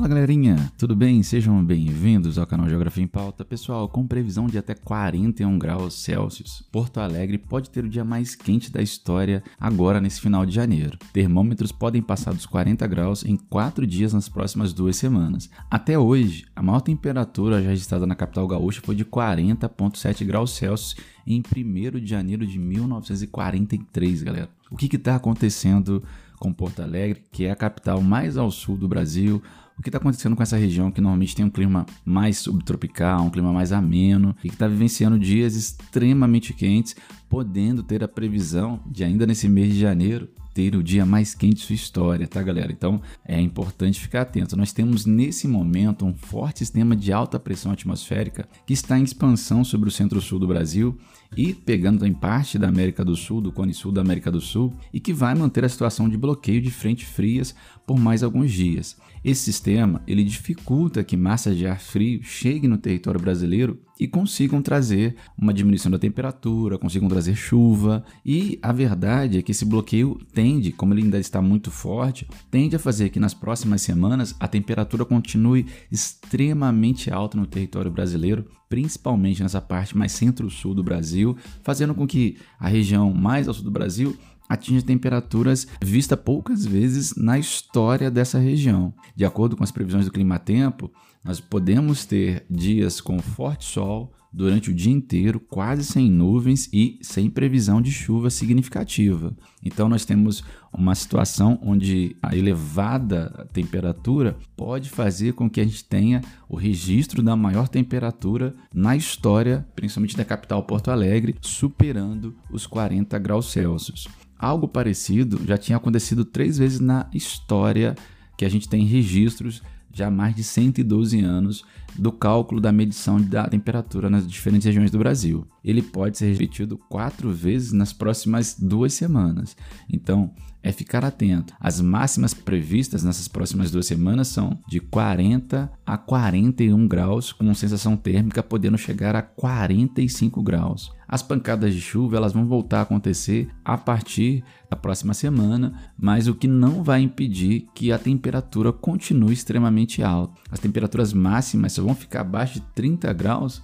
Fala galerinha, tudo bem? Sejam bem-vindos ao canal Geografia em Pauta. Pessoal, com previsão de até 41 graus Celsius, Porto Alegre pode ter o dia mais quente da história agora nesse final de janeiro. Termômetros podem passar dos 40 graus em 4 dias nas próximas duas semanas. Até hoje, a maior temperatura já registrada na capital gaúcha foi de 40,7 graus Celsius em 1 de janeiro de 1943, galera. O que está acontecendo com Porto Alegre, que é a capital mais ao sul do Brasil. O que está acontecendo com essa região que normalmente tem um clima mais subtropical, um clima mais ameno e que está vivenciando dias extremamente quentes, podendo ter a previsão de ainda nesse mês de janeiro ter o dia mais quente de sua história, tá, galera? Então é importante ficar atento. Nós temos nesse momento um forte sistema de alta pressão atmosférica que está em expansão sobre o centro-sul do Brasil e pegando em parte da América do Sul, do cone sul da América do Sul, e que vai manter a situação de bloqueio de frente frias por mais alguns dias. Esse sistema ele dificulta que massas de ar frio cheguem no território brasileiro e consigam trazer uma diminuição da temperatura, consigam trazer chuva. E a verdade é que esse bloqueio tende, como ele ainda está muito forte, tende a fazer que nas próximas semanas a temperatura continue extremamente alta no território brasileiro, principalmente nessa parte mais centro-sul do Brasil, fazendo com que a região mais ao sul do Brasil atinja temperaturas vistas poucas vezes na história dessa região. De acordo com as previsões do clima-tempo, nós podemos ter dias com forte sol durante o dia inteiro, quase sem nuvens e sem previsão de chuva significativa. Então nós temos uma situação onde a elevada temperatura pode fazer com que a gente tenha o registro da maior temperatura na história, principalmente da capital Porto Alegre, superando os 40 graus Celsius. Algo parecido já tinha acontecido três vezes na história que a gente tem registros já há mais de 112 anos do cálculo da medição da temperatura nas diferentes regiões do Brasil. Ele pode ser repetido quatro vezes nas próximas duas semanas. Então, é ficar atento. As máximas previstas nessas próximas duas semanas são de 40 a 41 graus, com sensação térmica podendo chegar a 45 graus. As pancadas de chuva elas vão voltar a acontecer a partir da próxima semana, mas o que não vai impedir que a temperatura continue extremamente alta. As temperaturas máximas só vão ficar abaixo de 30 graus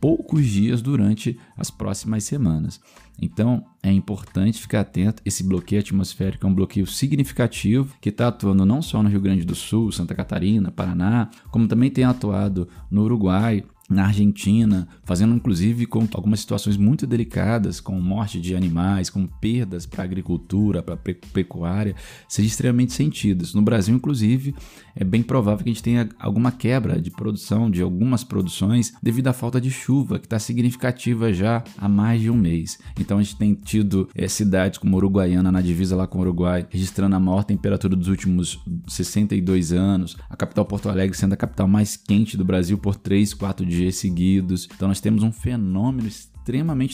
poucos dias durante as próximas semanas. Então é importante ficar atento. Esse bloqueio atmosférico é um bloqueio significativo que está atuando não só no Rio Grande do Sul, Santa Catarina, Paraná, como também tem atuado no Uruguai, na Argentina, fazendo inclusive com algumas situações muito delicadas, com morte de animais, com perdas para a agricultura, para a pecuária, sejam extremamente sentidas. No Brasil, inclusive, é bem provável que a gente tenha alguma quebra de produção de algumas produções devido à falta de chuva, que está significativa já há mais de um mês. Então a gente tem tido é, cidades como Uruguaiana, na divisa lá com o Uruguai, registrando a maior temperatura dos últimos 62 anos, a capital Porto Alegre sendo a capital mais quente do Brasil por 3, 4 dias dias seguidos. Então nós temos um fenômeno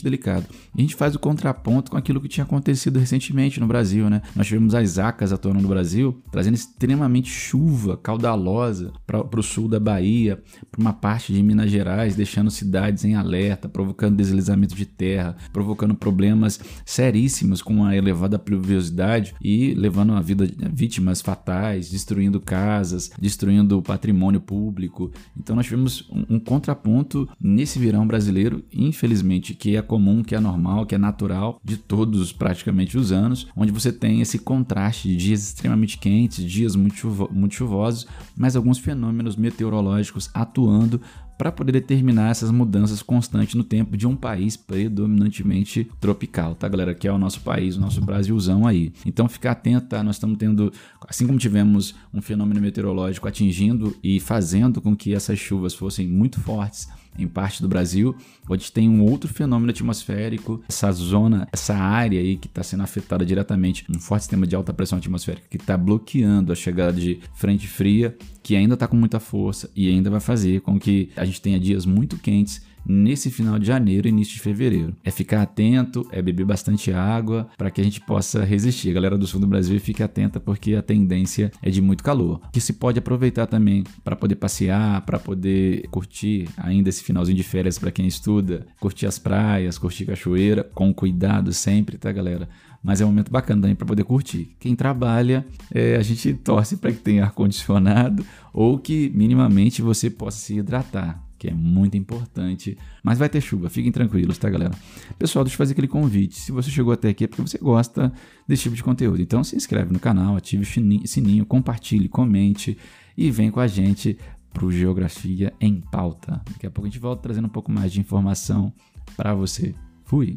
delicado. E a gente faz o contraponto com aquilo que tinha acontecido recentemente no Brasil, né? Nós tivemos as acas atuando no Brasil, trazendo extremamente chuva caudalosa para o sul da Bahia, para uma parte de Minas Gerais, deixando cidades em alerta, provocando deslizamento de terra, provocando problemas seríssimos com a elevada pluviosidade e levando a vida vítimas fatais, destruindo casas, destruindo o patrimônio público. Então nós tivemos um, um contraponto nesse verão brasileiro, infelizmente que é comum, que é normal, que é natural de todos praticamente os anos, onde você tem esse contraste de dias extremamente quentes, dias muito, chuvo muito chuvosos, mas alguns fenômenos meteorológicos atuando para poder determinar essas mudanças constantes no tempo de um país predominantemente tropical, tá, galera? Que é o nosso país, o nosso Brasilzão aí. Então, ficar atento, tá? Nós estamos tendo, assim como tivemos um fenômeno meteorológico atingindo e fazendo com que essas chuvas fossem muito fortes em parte do Brasil, onde tem um outro fenômeno atmosférico, essa zona, essa área aí que está sendo afetada diretamente, um forte sistema de alta pressão atmosférica que está bloqueando a chegada de frente fria, que ainda está com muita força e ainda vai fazer com que a gente tenha dias muito quentes nesse final de janeiro início de fevereiro. É ficar atento, é beber bastante água para que a gente possa resistir. A galera do sul do Brasil fique atenta porque a tendência é de muito calor. Que se pode aproveitar também para poder passear, para poder curtir ainda esse finalzinho de férias para quem estuda, curtir as praias, curtir cachoeira, com cuidado sempre, tá, galera? mas é um momento bacana também para poder curtir. Quem trabalha, é, a gente torce para que tenha ar-condicionado ou que minimamente você possa se hidratar, que é muito importante. Mas vai ter chuva, fiquem tranquilos, tá, galera? Pessoal, deixa eu fazer aquele convite. Se você chegou até aqui é porque você gosta desse tipo de conteúdo. Então se inscreve no canal, ative o sininho, compartilhe, comente e vem com a gente para o Geografia em Pauta. Daqui a pouco a gente volta trazendo um pouco mais de informação para você. Fui!